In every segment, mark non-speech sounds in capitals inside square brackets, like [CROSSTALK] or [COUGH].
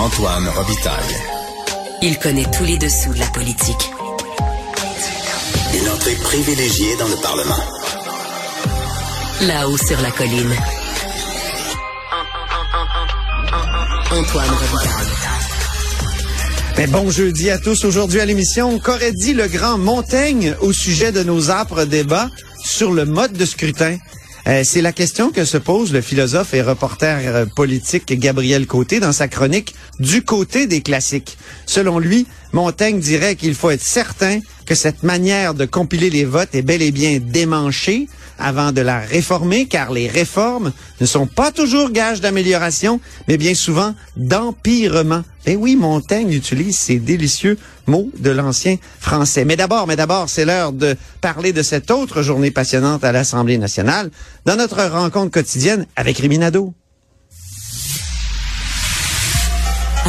Antoine Robitaille. Il connaît tous les dessous de la politique. Une entrée privilégiée dans le Parlement. Là-haut sur la colline. Antoine Robitaille. Mais bon jeudi à tous. Aujourd'hui à l'émission, qu'aurait dit le grand Montaigne au sujet de nos âpres débats sur le mode de scrutin? Euh, c'est la question que se pose le philosophe et reporter euh, politique Gabriel Côté dans sa chronique Du côté des classiques. Selon lui, Montaigne dirait qu'il faut être certain que cette manière de compiler les votes est bel et bien démanchée avant de la réformer, car les réformes ne sont pas toujours gages d'amélioration, mais bien souvent d'empirement. Et oui, Montaigne utilise ces délicieux mots de l'ancien français. Mais d'abord, mais d'abord, c'est l'heure de parler de cette autre journée passionnante à l'Assemblée nationale dans notre rencontre quotidienne avec Riminado.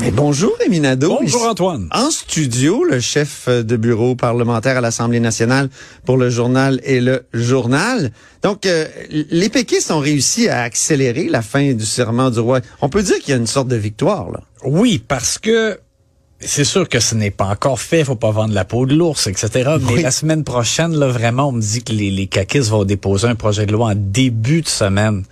Mais bonjour, Rémi Nadeau. Bonjour, Antoine. En studio, le chef de bureau parlementaire à l'Assemblée nationale pour le journal et le journal. Donc, euh, les péquistes ont réussi à accélérer la fin du serment du roi. On peut dire qu'il y a une sorte de victoire, là. Oui, parce que c'est sûr que ce n'est pas encore fait, faut pas vendre la peau de l'ours, etc. Mais Oui. la semaine prochaine, là, vraiment, on me dit que les, les caquistes vont déposer un projet de loi en début de semaine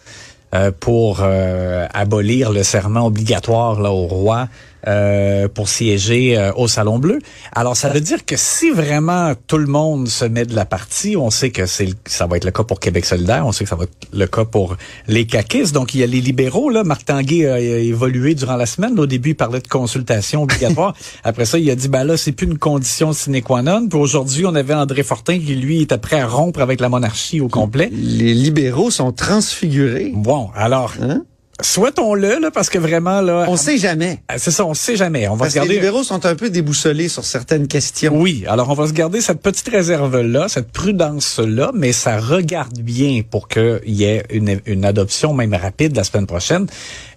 pour euh, abolir le serment obligatoire là, au roi euh, pour siéger euh, au Salon Bleu. Alors, ça veut dire que si vraiment tout le monde se met de la partie, on sait que c'est ça va être le cas pour Québec solidaire, on sait que ça va être le cas pour les caquistes. Donc, il y a les libéraux. Là, Marc Tanguay a évolué durant la semaine. Au début, il parlait de consultation obligatoire. [LAUGHS] Après ça, il a dit, ben là, c'est plus une condition sine qua non. Puis aujourd'hui, on avait André Fortin qui, lui, était prêt à rompre avec la monarchie au complet. Les libéraux sont transfigurés. Bon, alors, Hein? Souhaitons-le, là, parce que vraiment, là... On sait jamais. C'est ça, on sait jamais. On va Parce se que les garder... libéraux sont un peu déboussolés sur certaines questions. Oui, alors on va se garder cette petite réserve-là, cette prudence-là, mais ça regarde bien pour qu'il y ait une, une adoption même rapide la semaine prochaine.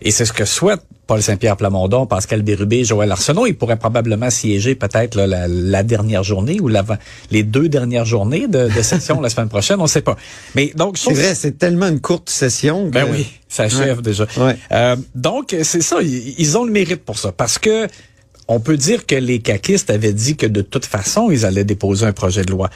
Et c'est ce que souhaite Paul Saint-Pierre Plamondon, Pascal Bérubé, Joël Arsenault. Ils pourraient probablement siéger peut-être la, la dernière journée ou l'avant, les deux dernières journées de, de session [LAUGHS] la semaine prochaine, on ne sait pas. Mais donc, C'est vrai, c'est tellement une courte session. que- ben oui, ça achève Ouais. déjà. Ouais. Euh, donc, c'est ça, ils, ils ont le mérite pour ça. Parce que on peut dire que les caquistes avaient dit que de toute façon, ils allaient déposer un projet de loi.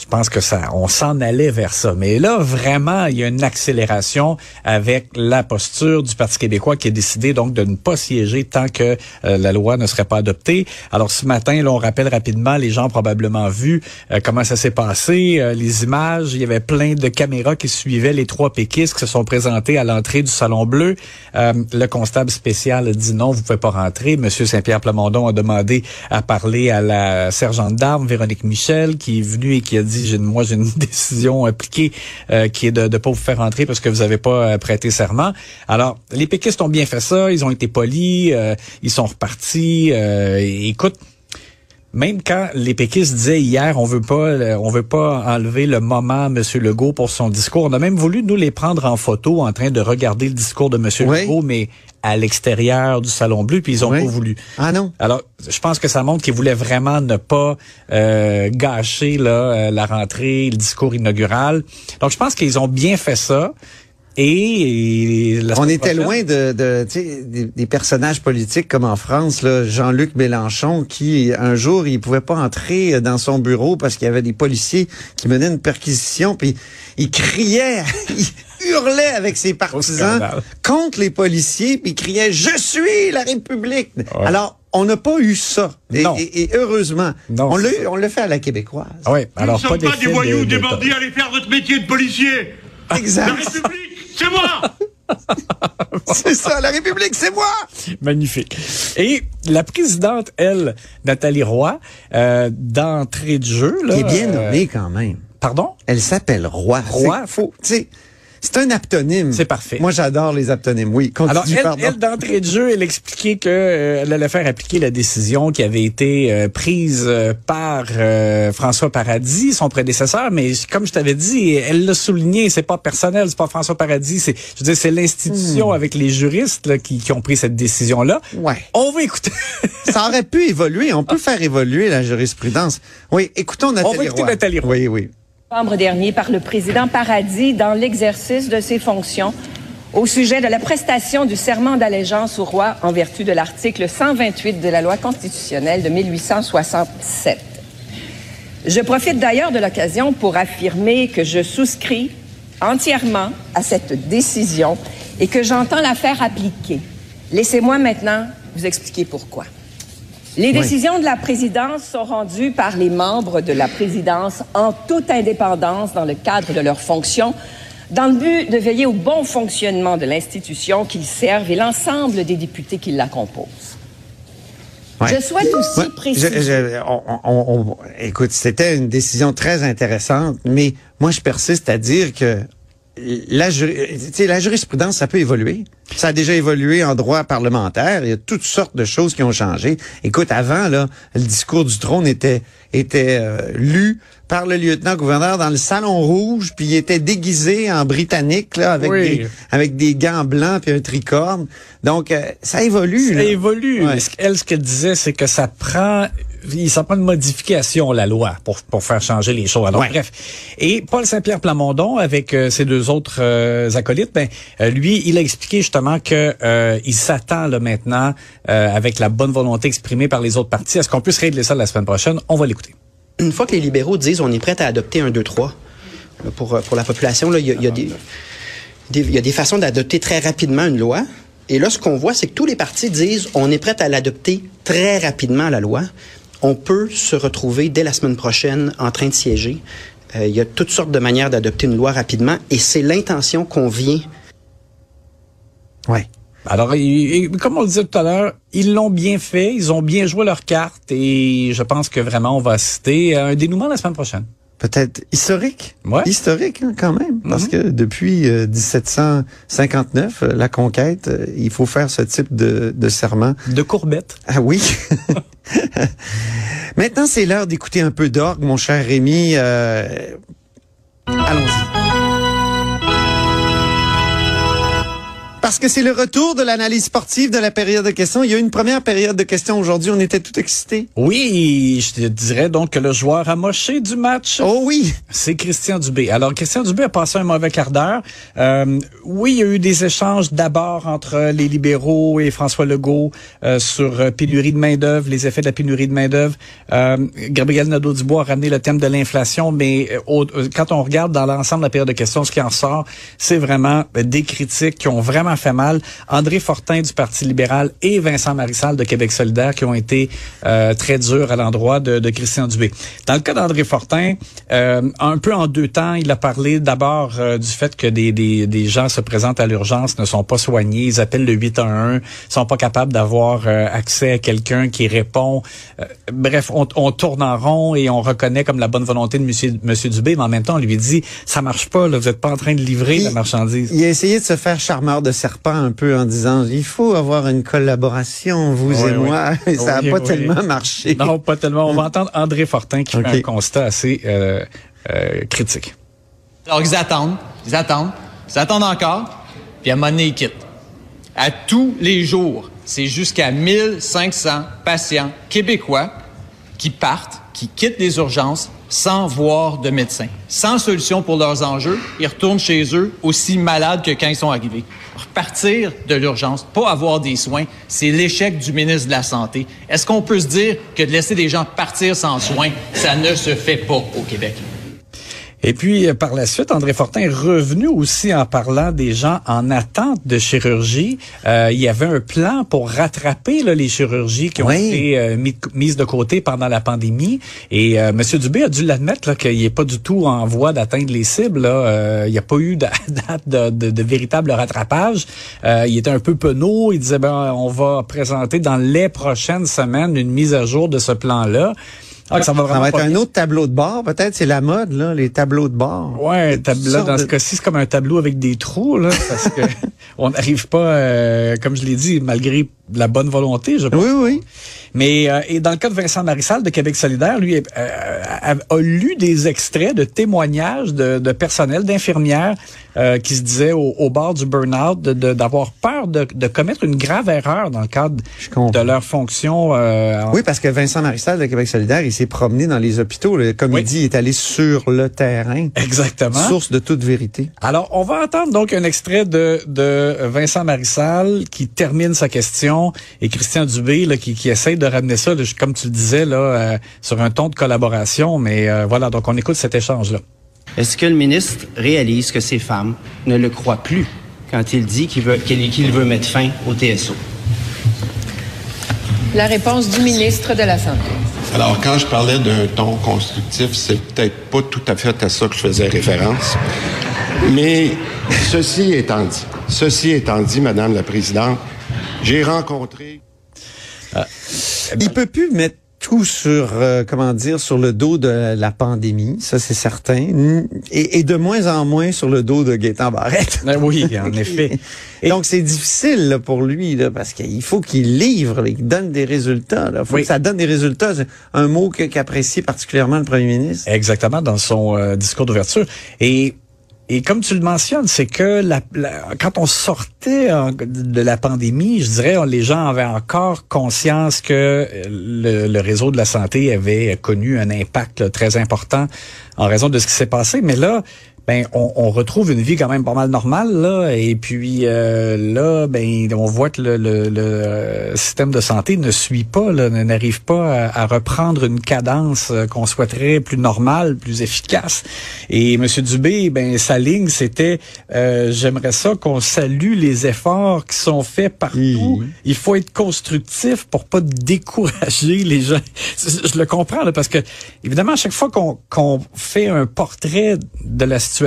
Je pense que ça, on s'en allait vers ça. Mais là, vraiment, il y a une accélération avec la posture du Parti québécois qui a décidé donc de ne pas siéger tant que euh, la loi ne serait pas adoptée. Alors ce matin, là, on rappelle rapidement, les gens ont probablement vu euh, comment ça s'est passé, euh, les images. Il y avait plein de caméras qui suivaient les trois péquistes qui se sont présentés à l'entrée du Salon Bleu. Le constable spécial a dit non, vous pouvez pas rentrer. Monsieur Saint-Pierre Plamondon a demandé à parler à la sergente d'armes, Véronique Michel, qui est venue et qui a dit, j'ai, moi, j'ai une [LAUGHS] décision appliquée euh, qui est de ne pas vous faire rentrer parce que vous n'avez pas euh, prêté serment. Alors, les péquistes ont bien fait ça, ils ont été polis, euh, ils sont repartis. Euh, écoute, même quand les péquistes disaient hier, on veut pas, euh, on veut pas enlever le moment à Monsieur Legault pour son discours. On a même voulu nous les prendre en photo en train de regarder le discours de Oui. Legault, mais à l'extérieur du salon bleu, puis ils ont Oui. pas voulu. Ah non. Alors, je pense que ça montre qu'ils voulaient vraiment ne pas euh, gâcher là, euh, la rentrée, le discours inaugural. Donc, je pense qu'ils ont bien fait ça. Et, On était prochaine- loin de, des, des personnages politiques comme en France, Jean-Luc Mélenchon, qui un jour il pouvait pas entrer dans son bureau parce qu'il y avait des policiers qui menaient une perquisition, puis il criait, [LAUGHS] hurlait avec ses partisans contre les policiers, puis criait "Je suis la République". Alors on n'a pas eu ça, et, Non. et- et heureusement, Non, on l'a on l'a fait à la québécoise. Ah oui, Nous alors ne pas sommes pas, des voyous, de- des de- bandits, allez faire votre métier de policier. La Exact, République, c'est moi [LAUGHS] c'est ça, la République, c'est moi. Magnifique. Et la présidente, elle, Nathalie Roy, euh, d'entrée de jeu, là, Qui est bien euh, nommée quand même. Pardon? Elle s'appelle Roi. Roy? C'est- Faut, tu sais, C'est un aptonyme. C'est parfait. Moi, j'adore les aptonymes. Oui, continue, Alors, elle, elle, d'entrée de jeu, elle expliquait que euh, elle allait faire appliquer la décision qui avait été euh, prise euh, par euh, François Paradis, son prédécesseur, mais comme je t'avais dit, elle l'a souligné, c'est pas personnel, c'est pas François Paradis, c'est je veux dire, c'est l'institution avec les juristes là, qui, qui ont pris cette décision-là. Hmm. Ouais. On va écouter. [LAUGHS] Ça aurait pu évoluer. On peut faire évoluer la jurisprudence. Oui, écoutons Nathalie va écouter Roy. Nathalie Roy. Oui, oui. Novembre dernier par le président Paradis dans l'exercice de ses fonctions au sujet de la prestation du serment d'allégeance au roi en vertu de l'article 128 de la loi constitutionnelle de 1867. Je profite d'ailleurs de l'occasion pour affirmer que je souscris entièrement à cette décision et que j'entends la faire appliquer. Laissez-moi maintenant vous expliquer pourquoi. Les décisions de la présidence sont rendues par les membres de la présidence en toute indépendance dans le cadre de leurs fonctions, dans le but de veiller au bon fonctionnement de l'institution qu'ils servent et l'ensemble des députés qui la composent. Ouais. Je souhaite aussi Ouais, préciser. je- je- on- on- on- écoute, c'était une décision très intéressante, mais moi, je persiste à dire que la, jurisprudence, ça peut évoluer. Ça a déjà évolué en droit parlementaire. Il y a toutes sortes de choses qui ont changé. Écoute, avant, là, le discours du trône était, était euh, lu par le lieutenant-gouverneur dans le salon rouge, puis il était déguisé en britannique, là, avec, Oui. des, avec des gants blancs puis un tricorne. Donc, euh, ça évolue. Ça là. évolue. Ouais. Elle, ce qu'elle disait, c'est que ça prend, il- ça prend une modification, la loi, pour, pour faire changer les choses. Alors, Ouais. bref. Et Paul Saint-Pierre Plamondon, avec euh, ses deux autres euh, acolytes, ben, euh, lui, il a expliqué justement que euh, il s'attend là maintenant, euh, avec la bonne volonté exprimée par les autres partis, à ce qu'on puisse régler ça la semaine prochaine. On va l'écouter. une fois que les libéraux disent on est prêt à adopter un 2-3 là, pour, pour la population, là, il y a, il y a des, des- il y a des façons d'adopter très rapidement une loi. Et là, ce qu'on voit, c'est que tous les partis disent on est prêt à l'adopter très rapidement, la loi. On peut se retrouver dès la semaine prochaine en train de siéger. Euh, il y a toutes sortes de manières d'adopter une loi rapidement et c'est l'intention qu'on vient Ouais. Alors, comme on le disait tout à l'heure, ils l'ont bien fait, ils ont bien joué leur carte et je pense que vraiment on va assister à un dénouement la semaine prochaine. Peut-être historique. Ouais. Historique hein, quand même, parce Mhm. que depuis euh, 1759, euh, la conquête, euh, il faut faire ce type de, de serment. De courbettes. Ah oui. [LAUGHS] Maintenant, c'est l'heure d'écouter un peu d'orgue, mon cher Rémi. Euh, Allons-y. Parce que c'est le retour de l'analyse sportive de la période de questions. Il y a eu une première période de questions aujourd'hui. On était tout excités. Oui, je te dirais donc que le joueur amoché du match, Oh oui. c'est Christian Dubé. Alors, Christian Dubé a passé un mauvais quart d'heure. Euh, oui, il y a eu des échanges d'abord entre les libéraux et François Legault euh, sur euh, pénurie de main-d'œuvre, les effets de la pénurie de main-d'œuvre. Euh, Gabriel Nadeau-Dubois a ramené le thème de l'inflation, mais euh, au- euh, quand on regarde dans l'ensemble de la période de questions, ce qui en sort, c'est vraiment des critiques qui ont vraiment fait mal. André Fortin du Parti libéral et Vincent Marissal de Québec solidaire qui ont été euh, très durs à l'endroit de, de Christian Dubé. Dans le cas d'André Fortin, euh, un peu en deux temps, il a parlé d'abord euh, du fait que des, des, des gens se présentent à l'urgence, ne sont pas soignés, ils appellent le 811, sont pas capables d'avoir accès à quelqu'un qui répond. Bref, on, on tourne en rond et on reconnaît comme la bonne volonté de monsieur, monsieur Dubé, mais en même temps, on lui dit, ça marche pas, là, vous êtes pas en train de livrer Il- la marchandise. Il a essayé de se faire charmeur de serpent un peu en disant il faut avoir une collaboration, vous Oui, et oui. moi. Et ça n'a pas oui. tellement marché. Non, pas tellement. On va entendre André Fortin qui Ok. fait un constat assez euh, euh, critique. Alors, ils attendent, ils attendent, ils attendent encore, puis à un moment donné, ils quittent. À tous les jours, c'est jusqu'à 1500 patients québécois qui partent, qui quittent les urgences sans voir de médecin, sans solution pour leurs enjeux. Ils retournent chez eux aussi malades que quand ils sont arrivés. Repartir de l'urgence, pas avoir des soins, c'est l'échec du ministre de la Santé. Est-ce qu'on peut se dire que de laisser des gens partir sans soins, ça ne se fait pas au Québec? Et puis, euh, par la suite, André Fortin est revenu aussi en parlant des gens en attente de chirurgie. Euh, il y avait un plan pour rattraper là, les chirurgies qui ont Oui. été euh, mis- mises de côté pendant la pandémie. Et euh, M. Dubé a dû l'admettre qu'il n'est pas du tout en voie d'atteindre les cibles. Là. Euh, il n'y a pas eu de, [LAUGHS] date de, de- de véritable rattrapage. Euh, il était un peu penaud. Il disait, ben, on va présenter dans les prochaines semaines une mise à jour de ce plan-là. Ah, ça va Ça va être un autre tableau de bord, peut-être. C'est la mode, là, les tableaux de bord. Ouais, Toutes tab- là, sortes dans ce cas-ci, c'est comme un tableau avec des trous, là, parce que [LAUGHS] on n'arrive pas, euh, comme je l'ai dit, malgré la bonne volonté, je pense. Oui, oui. Mais euh, et dans le cas de Vincent Marissal de Québec solidaire, lui euh, a, a lu des extraits de témoignages de, de personnel, d'infirmières euh, qui se disaient au, au bord du burn-out de- de- d'avoir peur de, de commettre une grave erreur dans le cadre de leur fonction. euh, Oui, parce que Vincent Marissal de Québec solidaire, il s'est promené dans les hôpitaux. là. Comme Oui. il dit, il est allé sur le terrain. Exactement. Source de toute vérité. Alors, on va entendre donc un extrait de, de Vincent Marissal qui termine sa question et Christian Dubé là, qui, qui essaye de ramener ça, là, comme tu le disais, là, euh, sur un ton de collaboration. Mais euh, voilà, donc on écoute cet échange-là. Est-ce que le ministre réalise que ces femmes ne le croient plus quand il dit qu'il veut, qu'il qu'il veut mettre fin au TSO? La réponse du ministre de la Santé. Alors, quand je parlais d'un ton constructif, c'est peut-être pas tout à fait à ça que je faisais référence. Mais ceci étant dit, ceci étant dit, Madame la Présidente, j'ai rencontré Il peut plus mettre tout sur, euh, comment dire, sur le dos de la pandémie, ça c'est certain, et, et de moins en moins sur le dos de Gaétan Barrette. Euh, oui, en [LAUGHS] effet. Et- Donc c'est difficile là, pour lui là, parce qu'il faut qu'il livre, qu'il donne des résultats. Il faut Oui. que ça donne des résultats. C'est un mot qu'apprécie particulièrement le premier ministre. Exactement, dans son euh, discours d'ouverture. Et et comme tu le mentionnes, c'est que la, quand on sortait euh, de la pandémie, je dirais, les gens avaient encore conscience que euh, le, réseau de la santé avait connu un impact très important en raison de ce qui s'est passé. Mais là, ben, on, on retrouve une vie quand même pas mal normale là. Et puis euh, là, ben, on voit que le, le- le, euh, système de santé ne suit pas, n'arrive pas à, à reprendre une cadence euh, qu'on souhaiterait plus normale, plus efficace. Et Monsieur Dubé, ben, sa ligne, c'était euh, j'aimerais ça qu'on salue les efforts qui sont faits partout. Mhm. Il faut être constructif pour pas décourager les gens. Je le comprends là, parce que évidemment, à chaque fois qu'on qu'on fait un portrait de la situation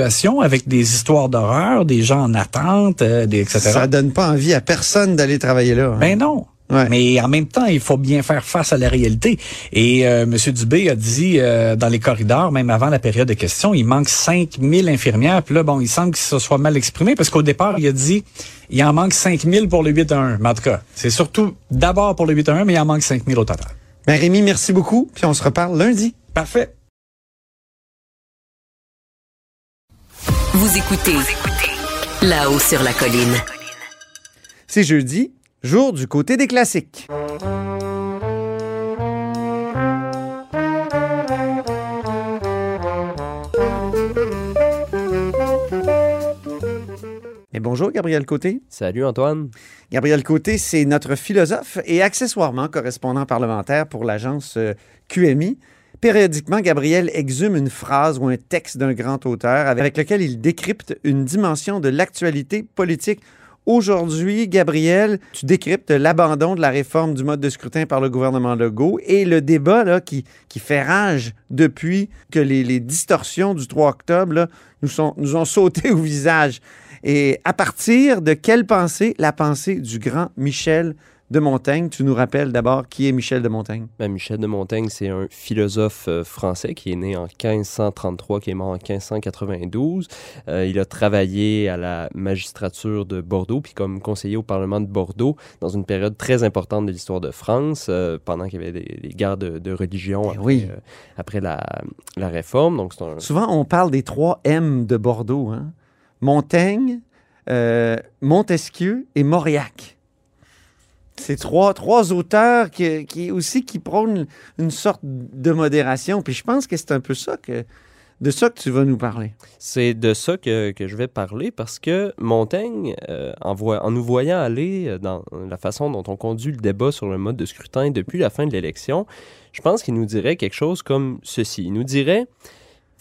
avec des histoires d'horreur, des gens en attente, euh, des, etc. Ça donne pas envie à personne d'aller travailler là. hein. Ben non. Ouais. Mais en même temps, il faut bien faire face à la réalité. Et euh, M. Dubé a dit euh, dans les corridors, même avant la période de questions, il manque 5000 infirmières. Puis là, bon, il semble que ça soit mal exprimé parce qu'au départ, il a dit il en manque 5000 pour le 8 à 1. Mais en tout cas, c'est surtout d'abord pour le 8 à 1, mais il en manque 5000 au total. Ben, Rémi, merci beaucoup. Puis on se reparle lundi. Parfait. Vous écoutez là-haut sur la colline. C'est jeudi, jour du côté des classiques. Et bonjour, Gabriel Côté. Salut Antoine. Gabriel Côté, c'est notre philosophe et accessoirement correspondant parlementaire pour l'agence euh, QMI. Périodiquement, Gabriel exhume une phrase ou un texte d'un grand auteur avec lequel il décrypte une dimension de l'actualité politique. Aujourd'hui, Gabriel, tu décryptes l'abandon de la réforme du mode de scrutin par le gouvernement Legault et le débat qui, fait rage depuis que les, distorsions du 3 octobre nous, nous ont sauté au visage. Et à partir de quelle pensée? La pensée du grand Michel de Montaigne. Tu nous rappelles d'abord qui est Michel de Montaigne? Ben, Michel de Montaigne, c'est un philosophe euh, français qui est né en 1533, qui est mort en 1592. Euh, il a travaillé à la magistrature de Bordeaux, puis comme conseiller au Parlement de Bordeaux, dans une période très importante de l'histoire de France, euh, pendant qu'il y avait des, des guerres de, de religion Eh après, oui. après la, la réforme. Donc, un... Souvent, on parle des trois M de Bordeaux. Hein? Montaigne, Montesquieu et Mauriac. C'est trois, auteurs qui, aussi qui prônent une sorte de modération. Puis je pense que c'est un peu ça de ça que tu vas nous parler. C'est de ça que, je vais parler parce que Montaigne, euh, en, en nous voyant aller euh, dans la façon dont on conduit le débat sur le mode de scrutin depuis la fin de l'élection, je pense qu'il nous dirait quelque chose comme ceci. Il nous dirait,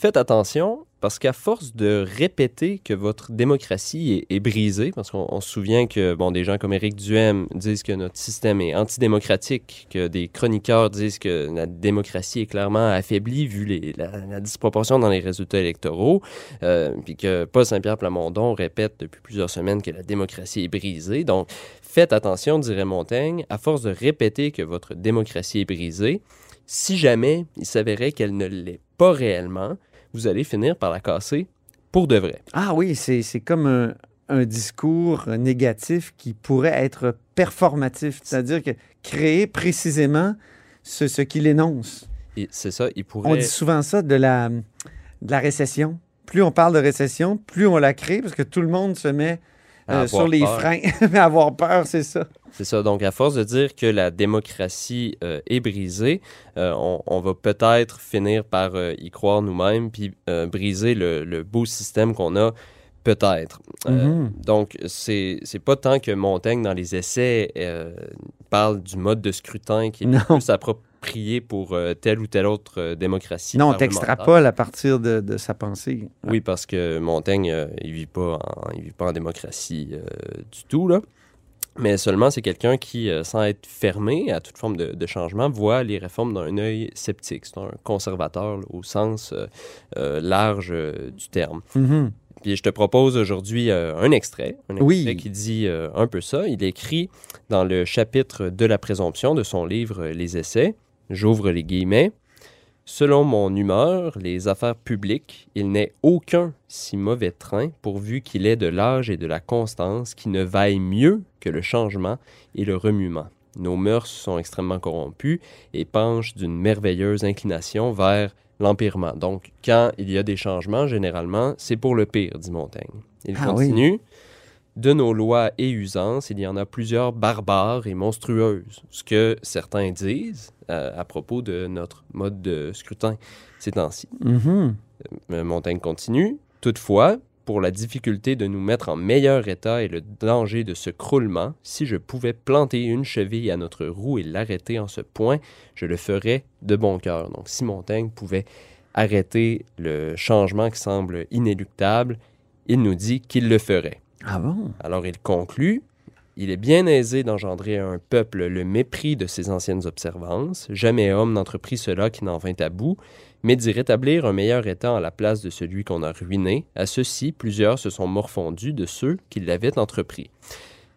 faites attention parce qu'à force de répéter que votre démocratie est, brisée, parce qu'on on se souvient que bon, des gens comme Éric Duhem disent que notre système est antidémocratique, que des chroniqueurs disent que la démocratie est clairement affaiblie vu la disproportion dans les résultats électoraux, euh, puis que Paul Saint-Pierre Plamondon répète depuis plusieurs semaines que la démocratie est brisée. Donc, faites attention, dirait Montaigne, à force de répéter que votre démocratie est brisée, si jamais il s'avérait qu'elle ne l'est pas réellement, vous allez finir par la casser pour de vrai. Ah oui, c'est comme un, un discours négatif qui pourrait être performatif, c'est-à-dire que créer précisément ce, ce qu'il énonce. C'est ça, il pourrait... On dit souvent ça de la, de la récession. Plus on parle de récession, plus on la crée parce que tout le monde se met euh, sur les peur. freins. [LAUGHS] Mais avoir peur, c'est ça. C'est ça. Donc, à force de dire que la démocratie euh, est brisée, euh, on, on va peut-être finir par euh, y croire nous-mêmes, puis briser le, le beau système qu'on a, peut-être. Mhm. Donc, c'est c'est pas tant que Montaigne, dans les essais, parle du mode de scrutin qui est Non. plus approprié pour telle ou telle autre démocratie. Non, on t'extrapole à partir de, de sa pensée. Oui, parce que Montaigne, il vit pas en, il vit pas en démocratie du tout, là. Mais seulement, c'est quelqu'un qui, euh, sans être fermé à toute forme de, de changement, voit les réformes d'un œil sceptique. C'est un conservateur là, au sens euh, euh, large du terme. Mhm. Puis je te propose aujourd'hui euh, un extrait, un extrait Oui. qui dit euh, un peu ça. Il écrit dans le chapitre de la présomption de son livre Les Essais, j'ouvre les guillemets, Selon mon humeur, les affaires publiques, il n'est aucun si mauvais train pourvu qu'il ait de l'âge et de la constance qui ne vaille mieux que le changement et le remuement. Nos mœurs sont extrêmement corrompues et penchent d'une merveilleuse inclination vers l'empirement. Donc, quand il y a des changements, généralement, c'est pour le pire, dit Montaigne. Il Ah oui. De nos lois et usances, il y en a plusieurs barbares et monstrueuses, ce que certains disent euh, à propos de notre mode de scrutin ces temps-ci. Mhm. Euh, Montaigne continue. Toutefois, pour la difficulté de nous mettre en meilleur état et le danger de ce croulement, si je pouvais planter une cheville à notre roue et l'arrêter en ce point, je le ferais de bon cœur. Donc, si Montaigne pouvait arrêter le changement qui semble inéluctable, il nous dit qu'il le ferait. Ah bon? Alors il conclut Il est bien aisé d'engendrer à un peuple le mépris de ses anciennes observances. Jamais homme n'entreprit cela qui n'en vint à bout, mais d'y rétablir un meilleur état en la place de celui qu'on a ruiné. À ceci, plusieurs se sont morfondus de ceux qui l'avaient entrepris.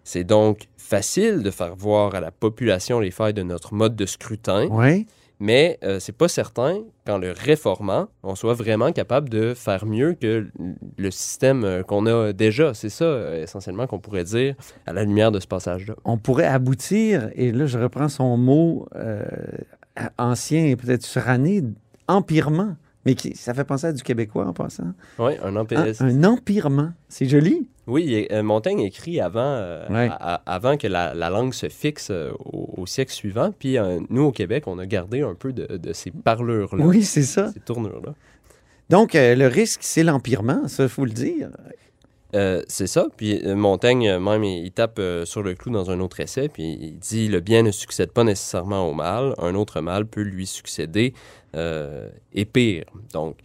C'est donc facile de faire voir à la population les failles de notre mode de scrutin, Oui. Mais euh, c'est pas certain qu'en le réformant, on soit vraiment capable de faire mieux que le système euh, qu'on a déjà. C'est ça, euh, essentiellement, qu'on pourrait dire à la lumière de ce passage-là. On pourrait aboutir, et là je reprends son mot euh, ancien et peut-être suranné, empirement. Mais qui, ça fait penser à du québécois en passant. Oui, un Un, empiriste. un empirement. C'est joli. Oui, et, euh, Montaigne écrit avant, euh, Ouais. avant que la, la langue se fixe euh, au, au siècle suivant. Puis nous, au Québec, on a gardé un peu de, de ces parlures-là. Oui, c'est ça. Ces tournures-là. Donc, le risque, c'est l'empirement, ça, il faut le dire. Euh, c'est ça. Puis euh, Montaigne, euh, même, il, tape sur le clou dans un autre essai, puis il dit Le bien ne succède pas nécessairement au mal. Un autre mal peut lui succéder et pire. Donc,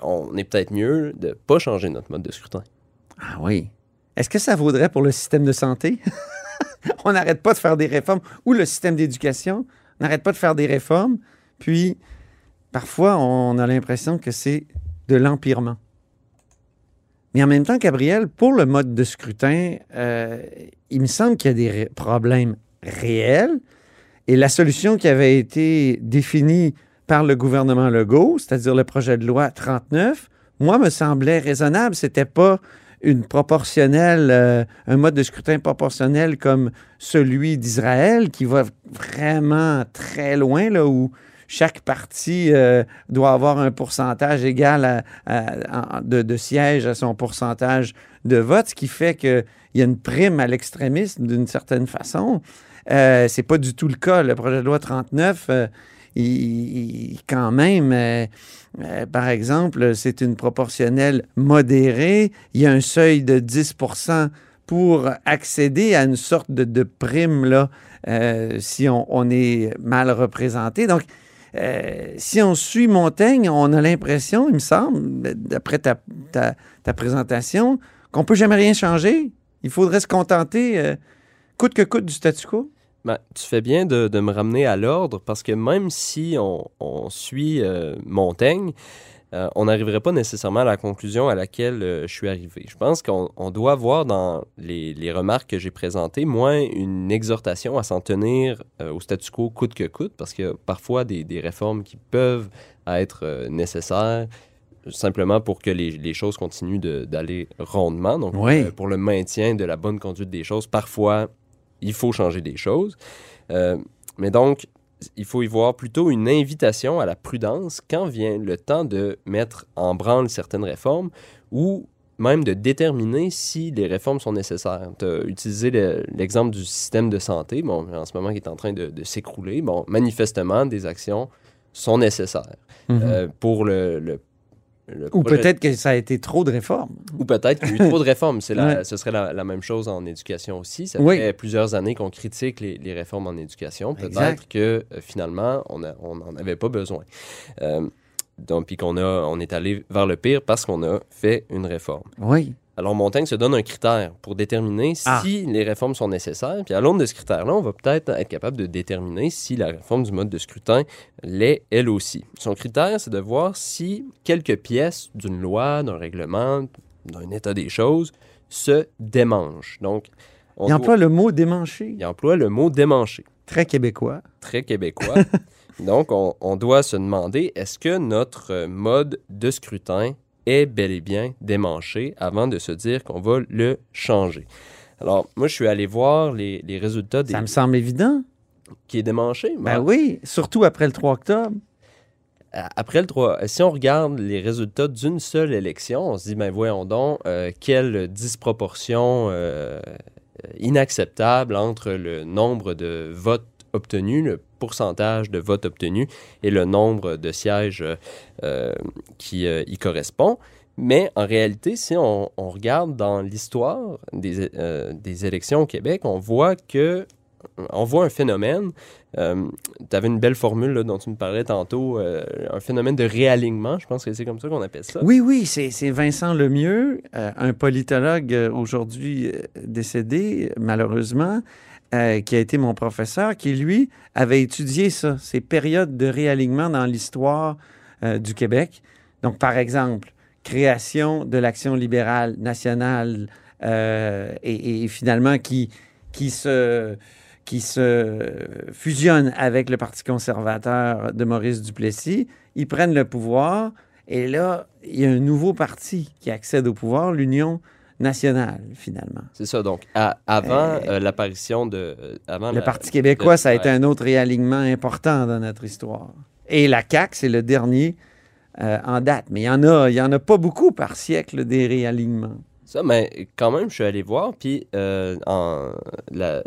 on est peut-être mieux de pas changer notre mode de scrutin. Ah oui. Est-ce que ça vaudrait pour le système de santé? [LAUGHS] on n'arrête pas de faire des réformes. Ou le système d'éducation. On n'arrête pas de faire des réformes. Puis, parfois, on a l'impression que c'est de l'empirement. Mais en même temps, Gabriel, pour le mode de scrutin, euh, il me semble qu'il y a des problèmes réels. Et la solution qui avait été définie par le gouvernement Legault, c'est-à-dire le projet de loi 39, moi, me semblait raisonnable. C'était pas une proportionnelle, euh, un mode de scrutin proportionnel comme celui d'Israël, qui va vraiment très loin, là, où chaque parti euh, doit avoir un pourcentage égal de, de sièges à son pourcentage de vote, ce qui fait qu'il y a une prime à l'extrémisme d'une certaine façon. Euh, c'est pas du tout le cas. Le projet de loi 39, euh, il, quand même, euh, par exemple, c'est une proportionnelle modérée. Il y a un seuil de 10% pour accéder à une sorte de, prime là, si on, on est mal représenté. Donc, euh, si on suit Montaigne, on a l'impression, il me semble, d'après ta, ta- ta présentation, qu'on peut jamais rien changer. Il faudrait se contenter, euh, coûte que coûte, du statu quo. Ben, tu fais bien de, me ramener à l'ordre parce que même si on, on suit euh, Montaigne, euh, on n'arriverait pas nécessairement à la conclusion à laquelle euh, je suis arrivé. Je pense qu'on on doit voir dans les, les remarques que j'ai présentées, moins une exhortation à s'en tenir euh, au statu quo coûte que coûte, parce qu'il y a parfois des, des réformes qui peuvent être nécessaires simplement pour que les, les choses continuent d'aller rondement. Donc, Oui. pour le maintien de la bonne conduite des choses, parfois, il faut changer des choses. Mais donc, il faut y voir plutôt une invitation à la prudence quand vient le temps de mettre en branle certaines réformes ou même de déterminer si les réformes sont nécessaires. Tu as utilisé le- l'exemple du système de santé, bon, en ce moment qui est en train de, de s'écrouler. Bon, manifestement, des actions sont nécessaires Mhm. euh, pour le, le- le Ou projet- peut-être que ça a été trop de réformes. ou peut-être qu'il y a eu trop de réformes. C'est la- Ouais. Ce serait la, la même chose en éducation aussi. Ça Oui. fait plusieurs années qu'on critique les, les réformes en éducation. Peut-être que euh, finalement, on n'en avait pas besoin. Euh, donc, puis qu'on a, on est allé vers le pire parce qu'on a fait une réforme. Oui. Alors, Montaigne se donne un critère pour déterminer si Ah. les réformes sont nécessaires. Puis, à l'aune de ce critère-là, on va peut-être être capable de déterminer si la réforme du mode de scrutin l'est elle aussi. Son critère, c'est de voir si quelques pièces d'une loi, d'un règlement, d'un état des choses se démangent. Donc, on Il doit- emploie le mot démanché. il emploie le mot démancher Très québécois. très québécois. [LAUGHS] Donc, on, on doit se demander, est-ce que notre mode de scrutin est bel et bien démanché avant de se dire qu'on va le changer? Alors, moi, je suis allé voir les, les résultats des, Ça me semble évident. qui est démanché. Ben oui, surtout après le 3 octobre. Euh, Après le 3, si on regarde les résultats d'une seule élection, on se dit, ben voyons donc, euh, quelle disproportion euh, inacceptable entre le nombre de votes obtenus, le pourcentage de votes obtenus et le nombre de sièges euh, qui euh, y correspond. Mais en réalité, si on, regarde dans l'histoire des, euh, des élections au Québec, on voit que on voit un phénomène. Euh, tu avais une belle formule là, dont tu me parlais tantôt, un phénomène de réalignement, je pense que c'est comme ça qu'on appelle ça. Oui, oui, c'est Vincent Lemieux, un politologue aujourd'hui décédé, malheureusement, euh, qui a été mon professeur, qui, lui, avait étudié ça, ces périodes de réalignement dans l'histoire euh, du Québec. Donc, par exemple, création de l'Action libérale nationale euh, et, et finalement qui, qui se qui se fusionne avec le Parti conservateur de Maurice Duplessis. Ils prennent le pouvoir et là, il y a un nouveau parti qui accède au pouvoir, l'Union nationale, finalement. C'est ça, donc à- avant euh, l'apparition de... euh, avant Le la- Parti québécois, de- ça a été un autre réalignement important dans notre histoire. Et la CAQ, c'est le dernier euh, en date. Mais il y en a, il y en a pas beaucoup par siècle des réalignements. Ça, mais quand même, je suis allé voir, puis euh, en, la-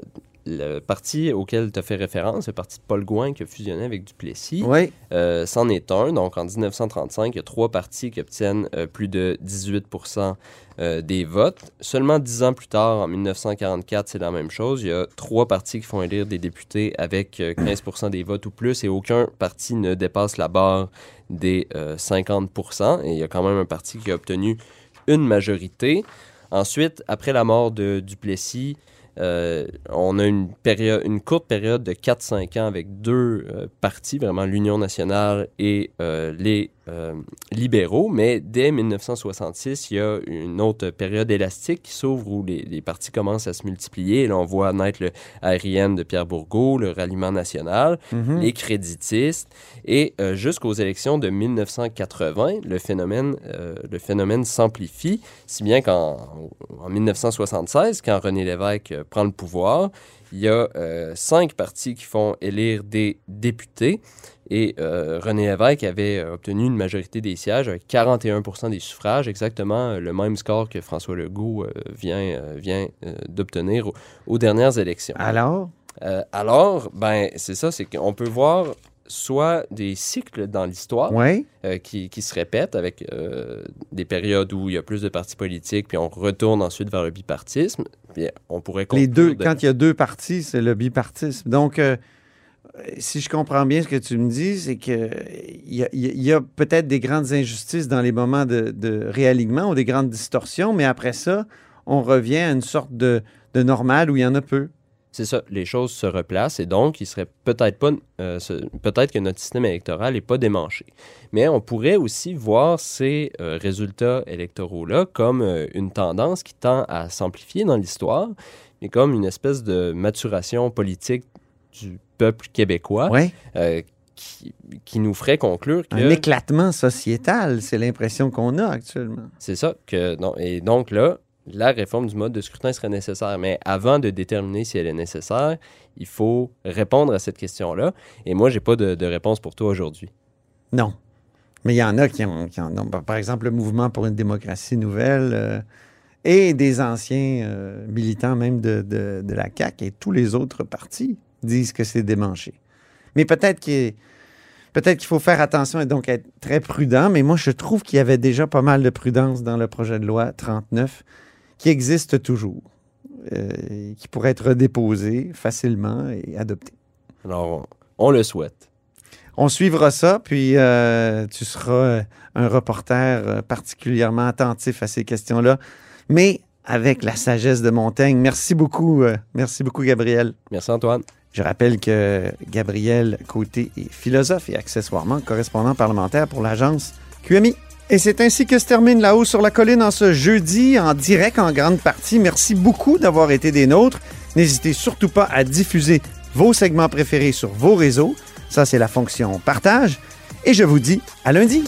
le parti auquel tu as fait référence, le parti de Paul Gouin qui a fusionné avec Duplessis, Oui. euh, c'en est un. Donc, en 1935, il y a trois partis qui obtiennent euh, plus de 18% euh, des votes. Seulement dix ans plus tard, en 1944, c'est la même chose. Il y a trois partis qui font élire des députés avec euh, 15% des votes ou plus et aucun parti ne dépasse la barre des euh, 50% Et il y a quand même un parti qui a obtenu une majorité. Ensuite, après la mort de Duplessis, euh, on a une, période, une courte période de 4-5 ans avec deux euh, partis, vraiment l'Union nationale et euh, les euh, libéraux, mais dès 1966, il y a une autre période élastique qui s'ouvre où les, les partis commencent à se multiplier. Et là, on voit naître le de Pierre Bourgault, le Ralliement national, Mhm. les créditistes, et euh, jusqu'aux élections de 1980, le phénomène, euh, le phénomène s'amplifie, si bien qu'en en 1976, quand René Lévesque prend le pouvoir, il y a euh, cinq partis qui font élire des députés. Et euh, René Lévesque avait euh, obtenu une majorité des sièges avec 41% des suffrages, exactement le même score que François Legault euh, vient, vient d'obtenir au- aux dernières élections. Alors? Alors, ben, c'est ça, c'est qu'on peut voir soit des cycles dans l'histoire euh, qui, qui se répètent avec euh, des périodes où il y a plus de partis politiques, puis on retourne ensuite vers le bipartisme. Puis on pourrait Les conclure deux, de- quand il y a deux partis, c'est le bipartisme. Donc, euh, si je comprends bien ce que tu me dis, c'est que il y a, il y a peut-être des grandes injustices dans les moments de, de réalignement ou des grandes distorsions, mais après ça, on revient à une sorte de, de normal où il y en a peu. C'est ça, les choses se replacent et donc il serait peut-être pas, euh, peut-être que notre système électoral n'est pas démanché. Mais on pourrait aussi voir ces euh, résultats électoraux-là comme euh, une tendance qui tend à s'amplifier dans l'histoire, et comme une espèce de maturation politique du peuple québécois Ouais. qui, qui nous ferait conclure que Un éclatement sociétal, c'est l'impression qu'on a actuellement. c'est ça que non et donc là la réforme du mode de scrutin serait nécessaire mais avant de déterminer si elle est nécessaire il faut répondre à cette question-là et moi j'ai pas de, réponse pour toi aujourd'hui Non. Mais il y en a qui, en ont. Par exemple, le mouvement pour une démocratie nouvelle euh, et des anciens euh, militants même de la CAQ et tous les autres partis disent que c'est démanché. Mais peut-être qu'il peut-être qu'il faut faire attention et donc être très prudent. Mais moi, je trouve qu'il y avait déjà pas mal de prudence dans le projet de loi 39 qui existe toujours, euh, qui pourrait être déposé facilement et adopté. alors on, on le souhaite On suivra ça, puis euh, tu seras euh, un reporter particulièrement attentif à ces questions-là, mais avec la sagesse de Montaigne. Merci beaucoup, euh, merci beaucoup, Gabriel. merci Antoine Je rappelle que Gabriel Côté est philosophe et accessoirement correspondant parlementaire pour l'agence QMI. Et c'est ainsi que se termine La hausse sur la colline en ce jeudi, en direct en grande partie. Merci beaucoup d'avoir été des nôtres. N'hésitez surtout pas à diffuser vos segments préférés sur vos réseaux. Ça, c'est la fonction partage. Et je vous dis à lundi.